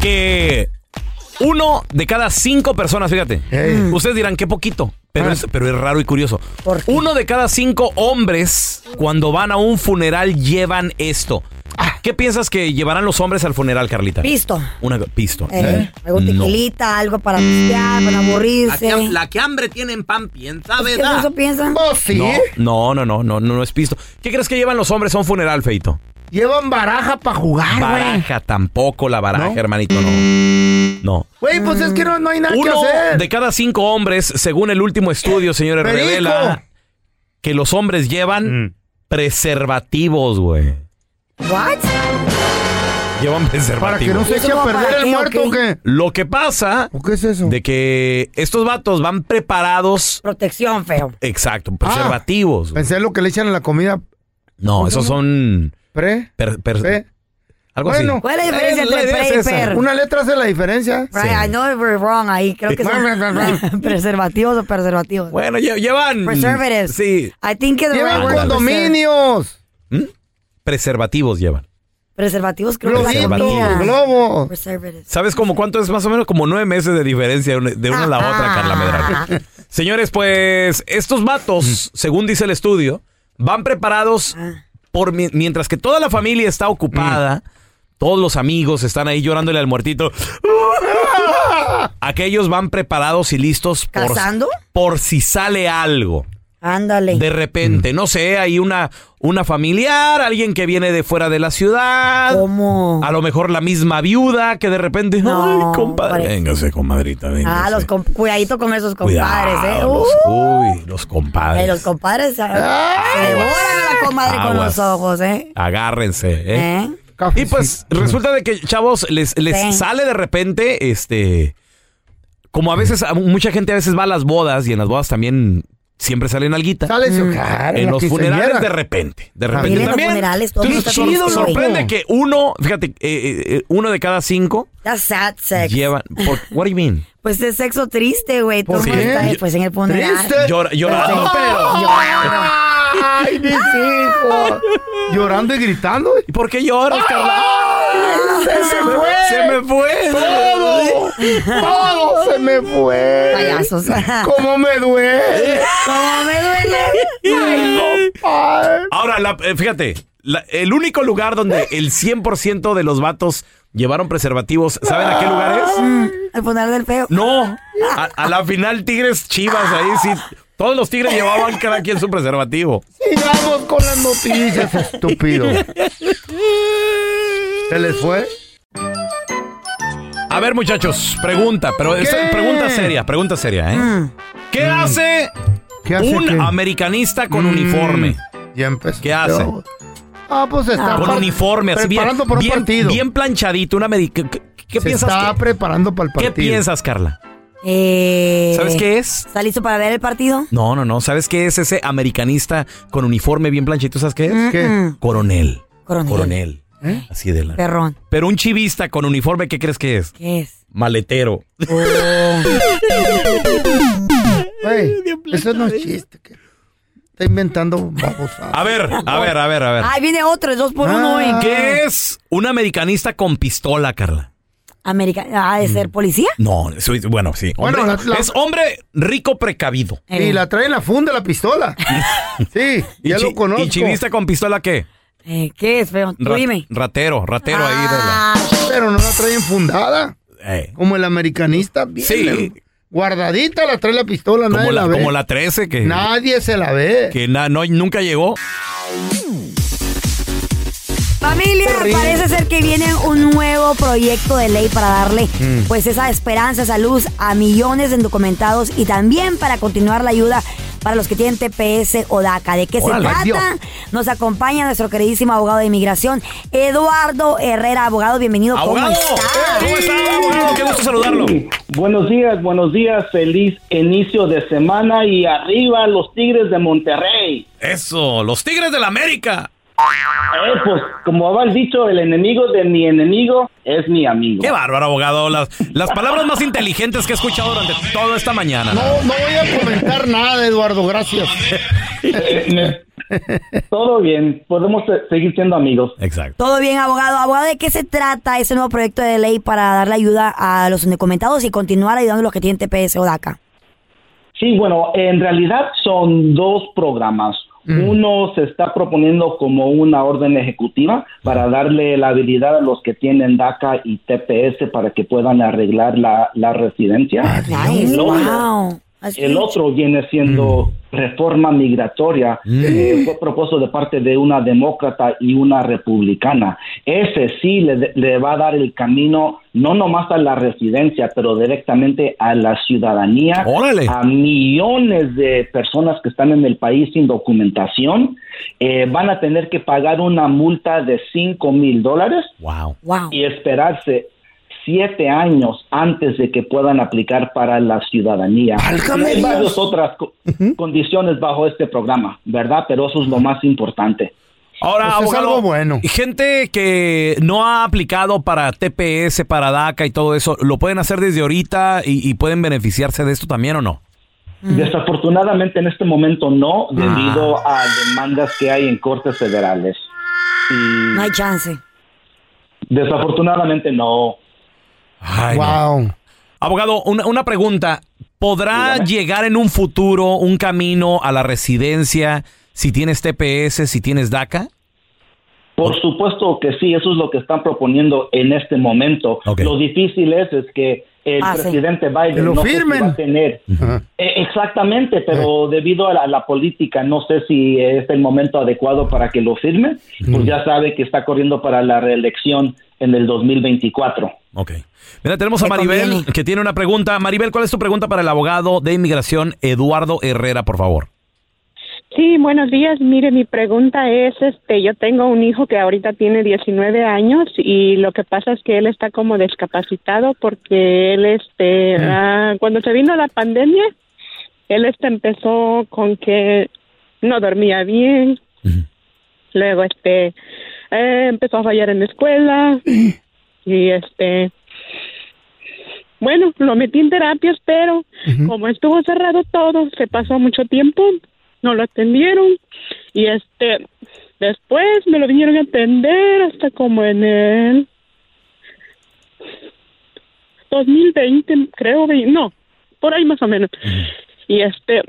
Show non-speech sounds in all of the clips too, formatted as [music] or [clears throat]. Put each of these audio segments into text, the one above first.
que uno de cada cinco personas, fíjate, Ey. ustedes dirán qué poquito, pero, Ah. es, pero es raro y curioso. ¿Por qué? Uno de cada cinco hombres cuando van a un funeral llevan esto. ¿Qué piensas que llevarán los hombres al funeral, Carlita? Pisto. Una pisto. Eh, algo No. tequilita, algo para pistear, para aburrirse. que hambre tienen pan piensa, ¿Es que eso piensan? Oh, sí. No, no, no, no, no, no es pisto. ¿Qué crees que llevan los hombres a un funeral, Feito? Llevan baraja para jugar, güey. Baraja, tampoco la baraja, ¿No? hermanito, no. No. Güey, pues es que no, no hay nada que Uno hacer. de cada cinco hombres, según el último estudio, señores, Perico. revela que los hombres llevan preservativos, güey. ¿What? Llevan Para que preservativos. no se ¿Eso eche a perder el muerto o qué? Lo que pasa ¿O qué es eso? de que estos vatos van preparados, Protección, feo. exacto, Ah, preservativos. güey. Pensé lo que le echan a la comida no, esos son pre. per- per- pre. algo Bueno. así. ¿Cuál es la diferencia entre pre y esa. per? Una letra hace la diferencia. Right, I know we're wrong ahí. Creo que son [laughs] preservativos o preservativos. Bueno, lle- llevan Preservatives. Sí, I think the Llevan right condominios. preservativos llevan. Preservativos creo que es la Globitos, comida. globos. Preservatives. ¿Sabes como cuánto es más o menos? Como nueve meses de diferencia de una- de una a la otra, Carla Medrano. [laughs] Señores, pues estos vatos, según dice el estudio, van preparados por mientras que toda la familia está ocupada, todos los amigos están ahí llorándole al muertito. [laughs] Aquellos van preparados y listos por si sale algo. Ándale. De repente, no sé, hay una, una familiar, alguien que viene de fuera de la ciudad. ¿Cómo? A lo mejor la misma viuda que de repente. No, Ay, compadre. parece- Véngase, comadrita, véngase. Ah, los comp- cuidadito con esos compadres, ¿eh? Cuidado, Uh, los, uy, los compadres. eh, los compadres se se devoran a la comadre con Aguas. los ojos, ¿eh? Agárrense, ¿eh? ¿Eh? Y pues resulta de que, chavos, les, les Sí. sale de repente, este. Como a veces, a mucha gente a veces va a las bodas y en las bodas también siempre salen alguitas. Sale su cara. En los funerales de repente. De repente Miren los también. funerales, todo Qué está chido, sorprende que uno, fíjate, eh, eh, eh, uno de cada cinco That's sad sex. llevan. Por, what do you mean? Pues es sexo triste, güey. Todo ¿Por el mundo qué? está ahí, pues en el funeral. Triste. Llora- llorando, Sí. pero. Ay, mis hijos. Llorando y gritando. ¿Y por qué lloras, Carla? ¡Se me fue! ¡Se me fue! ¡Todo! ¡Todo se me fue! Payasos. ¡Cómo me duele! ¿Cómo me duele? ¡Ay, compadre! Ahora, la- eh, fíjate, la- el único lugar donde el 100% de los vatos llevaron preservativos, ¿saben a qué lugar es? Al funeral del feo. No, a, a la final Tigres Chivas, ahí sí. Todos los Tigres llevaban cada quien su preservativo. Sigamos con las noticias, estúpido. ¿Se les fue? A ver, muchachos, pregunta, pero es- ¿Qué? pregunta seria, pregunta seria, ¿eh? Mm. ¿Qué hace ¿Qué hace un qué? americanista con Mm, uniforme? Ya empezó. ¿Qué hace? Ah, pues está Con uniforme, así bien, preparando para un bien, partido. bien planchadito, un americano. ¿Qué, qué Se piensas? está que- preparando para el ¿Qué partido. piensas, Carla? Eh, ¿Sabes qué es? ¿Está listo para ver el partido? No, no, no. ¿Sabes qué es ese americanista con uniforme bien planchadito? ¿Sabes qué es? ¿Qué? Mm, Coronel. Coronel. Coronel. ¿Eh? Así de la. Perrón. Pero un chivista con uniforme, ¿qué crees que es? ¿Qué es? Maletero. Oh. Güey, [laughs] eso no es chiste. que- Está inventando babosadas. A ver, a ver, a ver, a ver. Ay, viene otro, es dos por uno hoy. Ah. ¿Qué es un americanista con pistola, Carla? América, ¿ha de ser policía? No, soy- bueno, sí. Bueno, Hombre- la- la- Es hombre rico precavido. Y la trae en la funda la pistola. [laughs] Sí, ¿Y, ya chi- lo conozco. ¿Y chivista con pistola qué? Eh, ¿Qué es, feo? Tú Ra- dime. Ratero, ratero ahí. de la- Ah, Pero no la trae enfundada. Eh, Como el americanista. Bien, Sí. Guardadita la trae la pistola, como, nadie la, la, ve. como la 13 que, Nadie se la ve. que na- no, nunca llegó. Familia, parece ser que viene un nuevo proyecto de ley para darle Mm. pues esa esperanza, esa luz a millones de indocumentados y también para continuar la ayuda para los que tienen TPS o DACA. ¿De qué Órale, se trata? Nos acompaña nuestro queridísimo abogado de inmigración, Eduardo Herrera. Abogado, bienvenido. ¡Abogado! ¿Cómo está? ¿Cómo está, abogado? Qué gusto saludarlo. Buenos días, buenos días, feliz inicio de semana y arriba los Tigres de Monterrey. Eso, los Tigres de la América. Eh, pues como habéis dicho, el enemigo de mi enemigo es mi amigo. Qué bárbaro, abogado. Las, las palabras más inteligentes que he escuchado durante toda esta mañana. No, no voy a comentar nada, Eduardo, gracias. Eh, Todo bien, podemos se- seguir siendo amigos. Exacto. Todo bien, abogado. Abogado, ¿de qué se trata ese nuevo proyecto de ley para darle ayuda a los indocumentados y continuar ayudando a los que tienen TPS o DACA? Sí, bueno, en realidad son dos programas. Uno se está proponiendo como una orden ejecutiva para darle la habilidad a los que tienen DACA y TPS para que puedan arreglar la, la residencia. Nice, otro- wow. El otro viene siendo reforma migratoria, eh, fue propuesto de parte de una demócrata y una republicana. Ese sí le, le va a dar el camino no nomás a la residencia, pero directamente a la ciudadanía, Órale. a millones de personas que están en el país sin documentación. Eh, van a tener que pagar una multa de 5 mil dólares Wow. Wow. y esperarse siete años antes de que puedan aplicar para la ciudadanía. Hay varias otras co- condiciones bajo este programa, ¿verdad? Pero eso es lo más importante. Ahora, Pues es abogado, algo bueno. y gente que no ha aplicado para TPS, para DACA y todo eso, ¿lo pueden hacer desde ahorita y, y pueden beneficiarse de esto también o no? Desafortunadamente en este momento no, debido a demandas que hay en cortes federales. Y No hay chance. desafortunadamente no. Ay, no. wow. Abogado, una, una pregunta. ¿Podrá Dígame. llegar en un futuro un camino a la residencia si tienes TPS, si tienes DACA? Por supuesto que sí, eso es lo que están proponiendo en este momento. Lo difícil es, es que el Ah, sí. presidente Biden Que lo no sé si firmen. va a tener. Eh, exactamente, pero debido a la, la política, no sé si es el momento adecuado para que lo firme, pues ya sabe que está corriendo para la reelección en el 2024. Ok. Mira, tenemos a Maribel conviene. que tiene una pregunta. Maribel, ¿cuál es tu pregunta para el abogado de inmigración Eduardo Herrera, por favor? Sí, buenos días. Mire, mi pregunta es, este, yo tengo un hijo que ahorita tiene 19 años y lo que pasa es que él está como discapacitado porque él, este, ah, cuando se vino la pandemia, él, este, empezó con que no dormía bien, luego, este, eh, empezó a fallar en la escuela [clears throat] y, este, bueno, lo metí en terapias, pero como estuvo cerrado todo, se pasó mucho tiempo, no lo atendieron y este después me lo vinieron a atender hasta como en el 2020, creo, no, por ahí más o menos. Y este,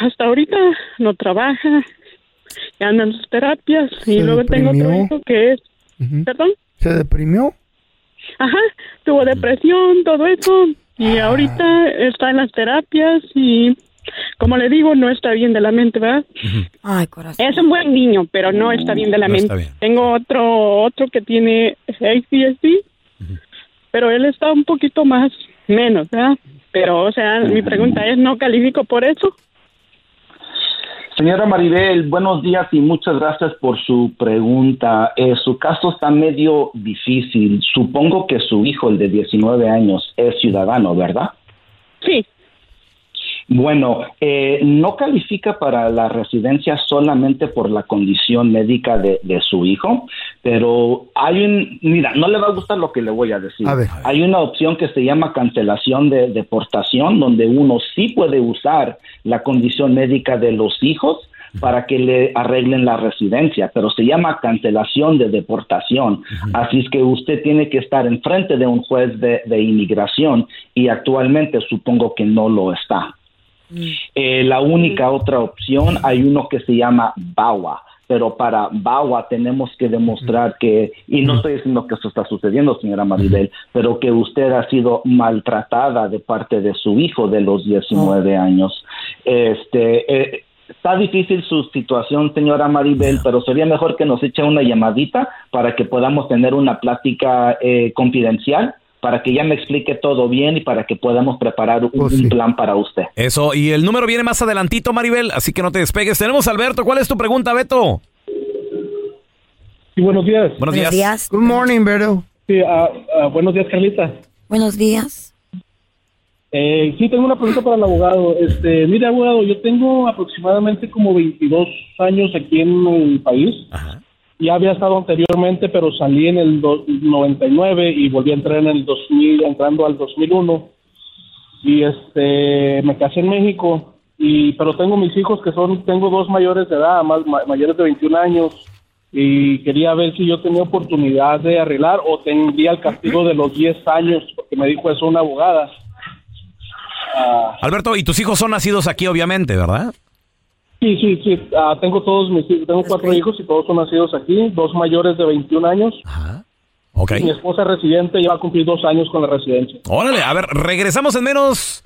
hasta ahorita no trabaja, y anda en sus terapias, y luego tengo otro hijo que es, perdón, ¿Se deprimió? Ajá, tuvo depresión, todo eso, y ahorita está en las terapias y, como le digo, no está bien de la mente, ¿verdad? Ay, corazón. Es un buen niño, pero no está bien de la No mente. está bien. Tengo otro otro que tiene ADHD, pero él está un poquito más menos, ¿verdad? Pero, o sea, mi pregunta es, ¿no califico por eso? Señora Maribel, buenos días y muchas gracias por su pregunta. Eh, su caso está medio difícil. Supongo que su hijo, el de 19 años, es ciudadano, ¿verdad? Sí. Bueno, eh, no califica para la residencia solamente por la condición médica de, de su hijo, pero hay un, mira, no le va a gustar lo que le voy a decir. A ver. Hay una opción que se llama cancelación de deportación, donde uno sí puede usar la condición médica de los hijos para que le arreglen la residencia, pero se llama cancelación de deportación. Así es que usted tiene que estar enfrente de un juez de, de inmigración y actualmente supongo que no lo está. Eh, la única otra opción, hay uno que se llama BAWA, pero para BAWA tenemos que demostrar que, y no estoy diciendo que eso está sucediendo, señora Maribel, pero que usted ha sido maltratada de parte de su hijo de los 19 años. Este, eh, está difícil su situación, señora Maribel, pero sería mejor que nos eche una llamadita para que podamos tener una plática eh, confidencial para que ya me explique todo bien y para que podamos preparar un, Pues un plan para usted. Eso, y el número viene más adelantito, Maribel, así que no te despegues. Tenemos a Alberto. ¿Cuál es tu pregunta, Beto? Sí, buenos días. Buenos Buenos días. días. Good morning, Beto. Sí, ah, ah, buenos días, Carlita. Buenos días. Eh, sí, tengo una pregunta para el abogado. Este, mire, abogado, yo tengo aproximadamente como 22 años aquí en el país. Ya había estado anteriormente, pero salí en el do- 99 y volví a entrar en el 2000, entrando al 2001. Y este, me casé en México. Y, pero tengo mis hijos que son, tengo dos mayores de edad, más, ma- mayores de 21 años. Y quería ver si yo tenía oportunidad de arreglar o tendría el castigo de los 10 años, porque me dijo eso una abogada. Ah, Alberto, y tus hijos son nacidos aquí, obviamente, ¿verdad? Sí, sí, sí. Ah, tengo todos mis hijos, tengo cuatro hijos y todos son nacidos aquí, dos mayores de 21 años. Ok. Mi esposa es residente, ya va a cumplir dos años con la residencia. Órale, a ver, regresamos en menos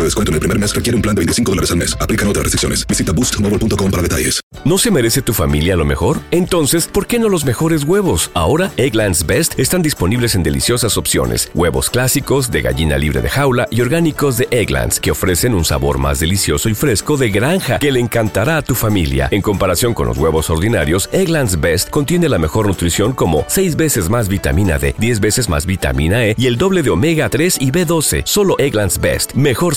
de descuento en el primer mes requiere un plan de 25 dólares al mes. Aplican otras restricciones. Visita boostmobile.com para detalles. ¿No se merece tu familia lo mejor? Entonces, ¿por qué no los mejores huevos? Ahora, Eggland's Best están disponibles en deliciosas opciones. Huevos clásicos, de gallina libre de jaula y orgánicos de Egglands, que ofrecen un sabor más delicioso y fresco de granja que le encantará a tu familia. En comparación con los huevos ordinarios, Eggland's Best contiene la mejor nutrición como 6 veces más vitamina D, 10 veces más vitamina E y el doble de omega 3 y B12. Solo Eggland's Best. Mejor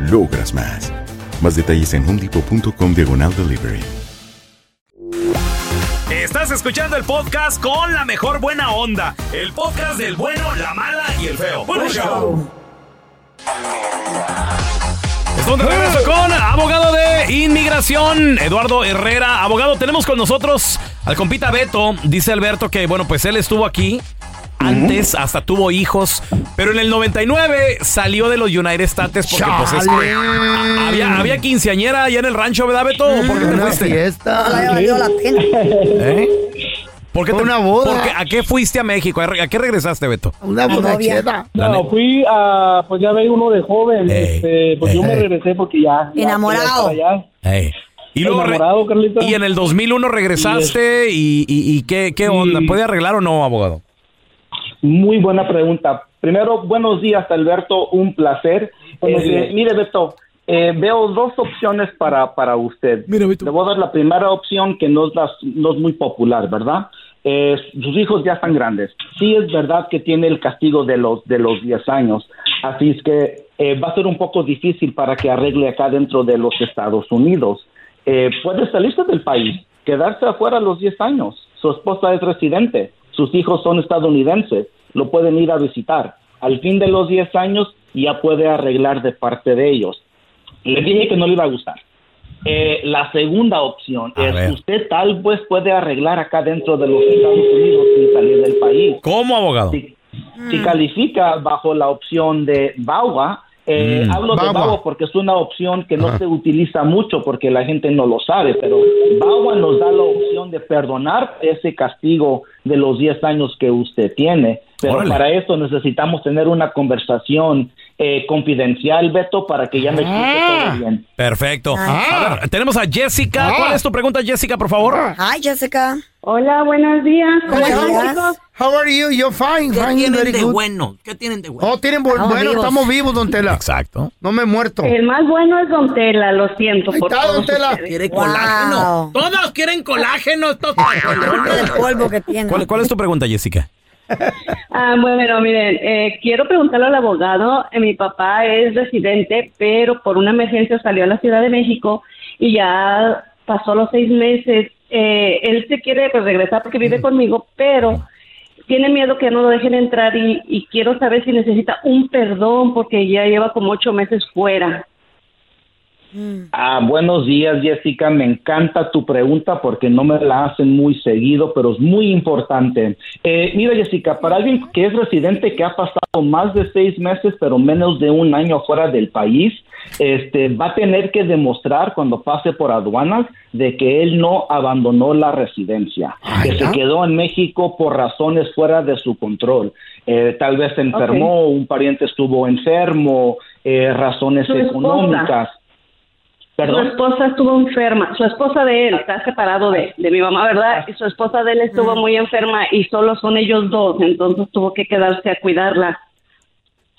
logras más. Más detalles en homedepot.com diagonal delivery. Estás escuchando el podcast con la mejor buena onda. El podcast del bueno, la mala y el feo. Bueno, show. Estamos de regreso con abogado de inmigración, Eduardo Herrera. Abogado, tenemos con nosotros al compita Beto. Dice Alberto que, bueno, pues él estuvo aquí. Antes hasta tuvo hijos, pero en el 99 salió de los United States porque pues es que había, había quinceañera allá en el rancho, ¿verdad, Beto? ¿Por qué te Una fuiste? fiesta. La pena. ¿Eh? ¿Por qué te- una boda. por qué- ¿A qué fuiste a México? ¿A qué regresaste, Beto? Una borrachera. La No, fui a, pues ya veía uno de joven, este, pues yo me regresé porque ya. Enamorado. Y, luego Enamorado, y en el 2001 regresaste y, y- y ¿qué, qué onda? ¿Puede arreglar o no, abogado? Muy buena pregunta. Primero, buenos días, Alberto. Un placer. Eh, días. mire, Beto, eh, veo dos opciones para, para usted. Mira, Beto. Le voy a dar la primera opción que no es, la- no es muy popular, ¿verdad? Eh, sus hijos ya están grandes. Sí es verdad que tiene el castigo de los, de los 10 años. Así es que eh, va a ser un poco difícil para que arregle acá dentro de los Estados Unidos. Eh, puede salirse del país, quedarse afuera a los 10 años. Su esposa es residente, sus hijos son estadounidenses, lo pueden ir a visitar. Al fin de los 10 años ya puede arreglar de parte de ellos. Le dije que no le iba a gustar. Eh, la segunda opción A es ver. usted tal vez puede arreglar acá dentro de los Estados Unidos sin salir del país. ¿Cómo, abogado? Si, si califica bajo la opción de VAWA, eh, Mm. hablo de. VAWA porque es una opción que no se utiliza mucho porque la gente no lo sabe, pero VAWA nos da la opción de perdonar ese castigo de los 10 años que usted tiene. Pero Órale. para eso necesitamos tener una conversación eh, confidencial, Beto, para que ya me explique todo bien. Perfecto. Ah. A ver, tenemos a Jessica. Ah. ¿Cuál es tu pregunta, Jessica, por favor? Ay, Jessica. Hola, buenos días. ¿Cómo chicos? How are you? You're fine, ¿Qué fine, tienen very de good. bueno? ¿Qué tienen de bueno? Oh, tienen bu- Estamos bueno, vivos. estamos vivos, don Tela. Exacto. No me he muerto. El más bueno es Don Tela, lo siento Ahí por está, todos don Tela. ustedes. Quiere Wow. colágeno. Todos quieren colágeno. Estos [laughs] El polvo que tiene. ¿Cuál, cuál es tu pregunta, Jessica? Ah, bueno, miren, eh, quiero preguntarle al abogado. eh, mi papá es residente, pero por una emergencia salió a la Ciudad de México y ya pasó los seis meses. Eh, él se quiere pues, regresar porque vive conmigo, pero tiene miedo que no lo dejen entrar y, y quiero saber si necesita un perdón porque ya lleva como ocho meses fuera. Ah, buenos días, Jessica. Me encanta tu pregunta porque no me la hacen muy seguido, pero es muy importante. Eh, mira, Jessica, para alguien que es residente que ha pasado más de seis meses, pero menos de un año fuera del país, este, va a tener que demostrar cuando pase por aduanas de que él no abandonó la residencia, que se quedó en México por razones fuera de su control. Eh, tal vez se enfermó, un pariente estuvo enfermo, eh, razones Su Su esposa estuvo enferma, su esposa de él está separado de, de mi mamá, ¿verdad? Y su esposa de él estuvo muy enferma y solo son ellos dos, entonces tuvo que quedarse a cuidarla.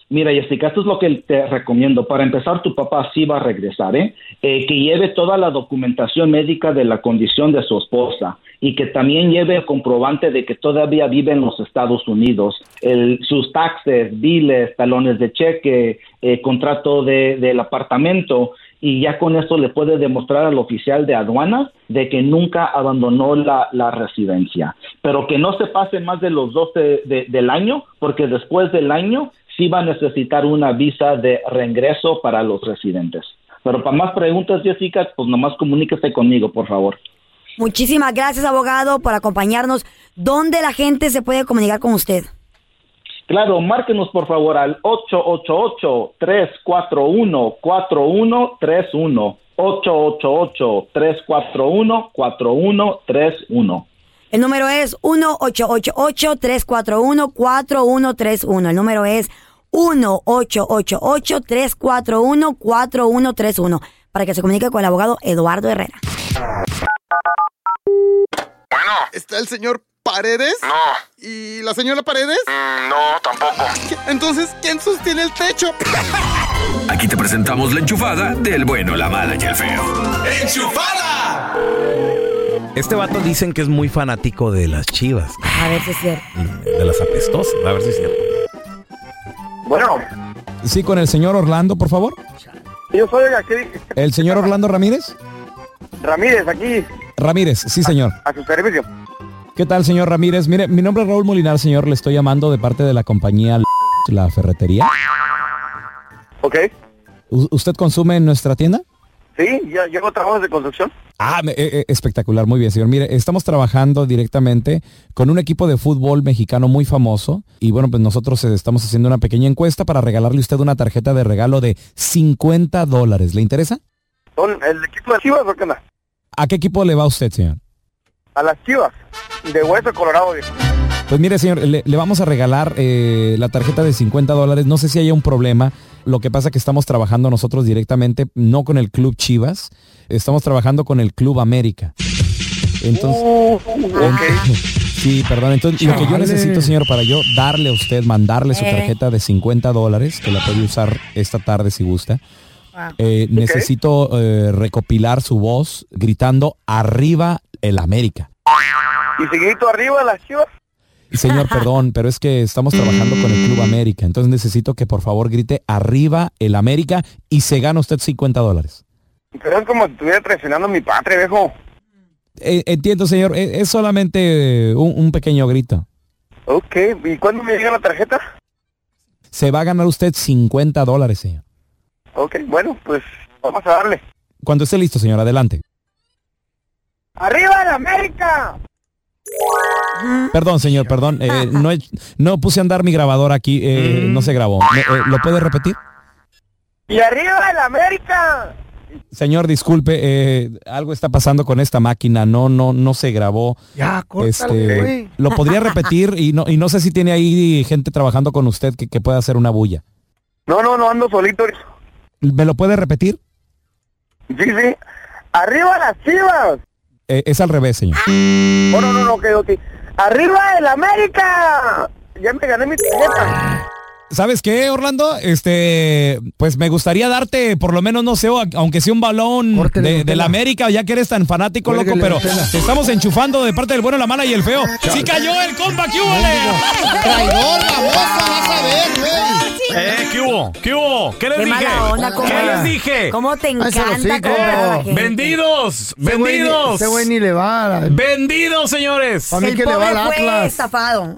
Mira, Jessica, esto es lo que te recomiendo. Para empezar, tu papá sí va a regresar, ¿eh? Eh, que lleve toda la documentación médica de la condición de su esposa y que también lleve el comprobante de que todavía vive en los Estados Unidos. El- sus taxes, biles, talones de cheque, eh, contrato de- del apartamento y ya con eso le puede demostrar al oficial de aduanas de que nunca abandonó la, la residencia. Pero que no se pase más de los 12 de- del año, porque después del año sí va a necesitar una visa de reingreso para los residentes. Pero para más preguntas, Jessica, pues nomás comuníquese conmigo, por favor. Muchísimas gracias, abogado, por acompañarnos. ¿Dónde la gente se puede comunicar con usted? Claro, márquenos por favor al 888-341-4131. 888-341-4131. El número es 1-888-341-4131. El número es 1-888-341-4131. Para que se comunique con el abogado Eduardo Herrera. ¿Está el señor Paredes? No. ¿Y la señora Paredes? No, tampoco. Entonces, ¿quién sostiene el techo? [laughs] Aquí te presentamos la enchufada del bueno, la mala y el feo. ¡Enchufada! Este vato dicen que es muy fanático de las chivas, A ver si es cierto. de las apestosas. A ver si es cierto. Bueno, Sí, con el señor Orlando, por favor. yo soy aquí, ¿El señor Orlando Ramírez? Ramírez, aquí, Ramírez, sí, señor. a su servicio. ¿Qué tal, señor Ramírez? Mire, mi nombre es Raúl Molinar, señor. Le estoy llamando de parte de la compañía La Ferretería. ¿Ok? U- ¿Usted consume en nuestra tienda? Sí, ya llevo trabajos de construcción. Ah, eh, eh, espectacular, muy bien, señor. Mire, estamos trabajando directamente con un equipo de fútbol mexicano muy famoso y bueno, pues nosotros eh, estamos haciendo una pequeña encuesta para regalarle a usted una tarjeta de regalo de 50 dólares. ¿Le interesa? ¿Son el equipo de Chivas o qué onda? ¿A qué equipo le va usted, señor? A las chivas. De hueso colorado, viejo. Pues mire, señor, le, le vamos a regalar eh, la tarjeta de 50 dólares. No sé si haya un problema. Lo que pasa que estamos trabajando nosotros directamente, no con el Club Chivas, estamos trabajando con el Club América. Entonces, Uh, [laughs] sí, perdón. Entonces, lo que yo necesito, señor, para yo darle a usted, mandarle su Eh. tarjeta de 50 dólares, que la puede usar esta tarde si gusta. eh, Necesito eh, recopilar su voz gritando arriba el América. Y seguidito arriba las chivas. Señor, perdón, pero es que estamos trabajando con el Club América, entonces necesito que por favor grite arriba el América y se gana usted 50 dólares. Pero es como si estuviera traicionando a mi patria, viejo. Eh, entiendo, señor, eh, es solamente eh, un, un pequeño grito. Ok, ¿y cuándo me llega la tarjeta? Se va a ganar usted 50 dólares, señor. Ok, bueno, pues vamos a darle. Cuando esté listo, señor, adelante. ¡Arriba la América! Perdón, señor, perdón. eh, no, he- no puse a andar mi grabador aquí, eh, no se grabó. Eh, ¿Lo puede repetir? ¡Y arriba la América! Señor, disculpe, eh, algo está pasando con esta máquina, no, no, no se grabó. Ya, córtale, Este, güey. lo podría repetir y no, y no sé si tiene ahí gente trabajando con usted que, que pueda hacer una bulla. No, no, no ando solito. ¿Me lo puede repetir? Sí, sí. ¡Arriba las chivas! Eh, es al revés, señor. No, no, no, ok, ok. ¡Arriba el América! Ya me gané mi tarjeta. ¿Sabes qué, Orlando? Este, pues me gustaría darte, por lo menos, no sé, aunque sea un balón de, de la América, ya que eres tan fanático, loco, pero te estamos enchufando de parte del bueno, la mala y el feo. ¡Sí cayó el compa! ¿Qué hubo? Traidor, babosa, vas a ver, güey. Eh, ¿qué hubo? ¿Qué hubo? ¿Qué les Qué dije? mala onda, ¿cómo, ¿Qué les dije? ¿Cómo te encanta hocico. comprar a la gente? ¡Vendidos! ¡Vendidos! Ese güey ni le va. a la- ¡Vendidos, señores! Pa' mí El que le va pobre al fue Atlas. estafado.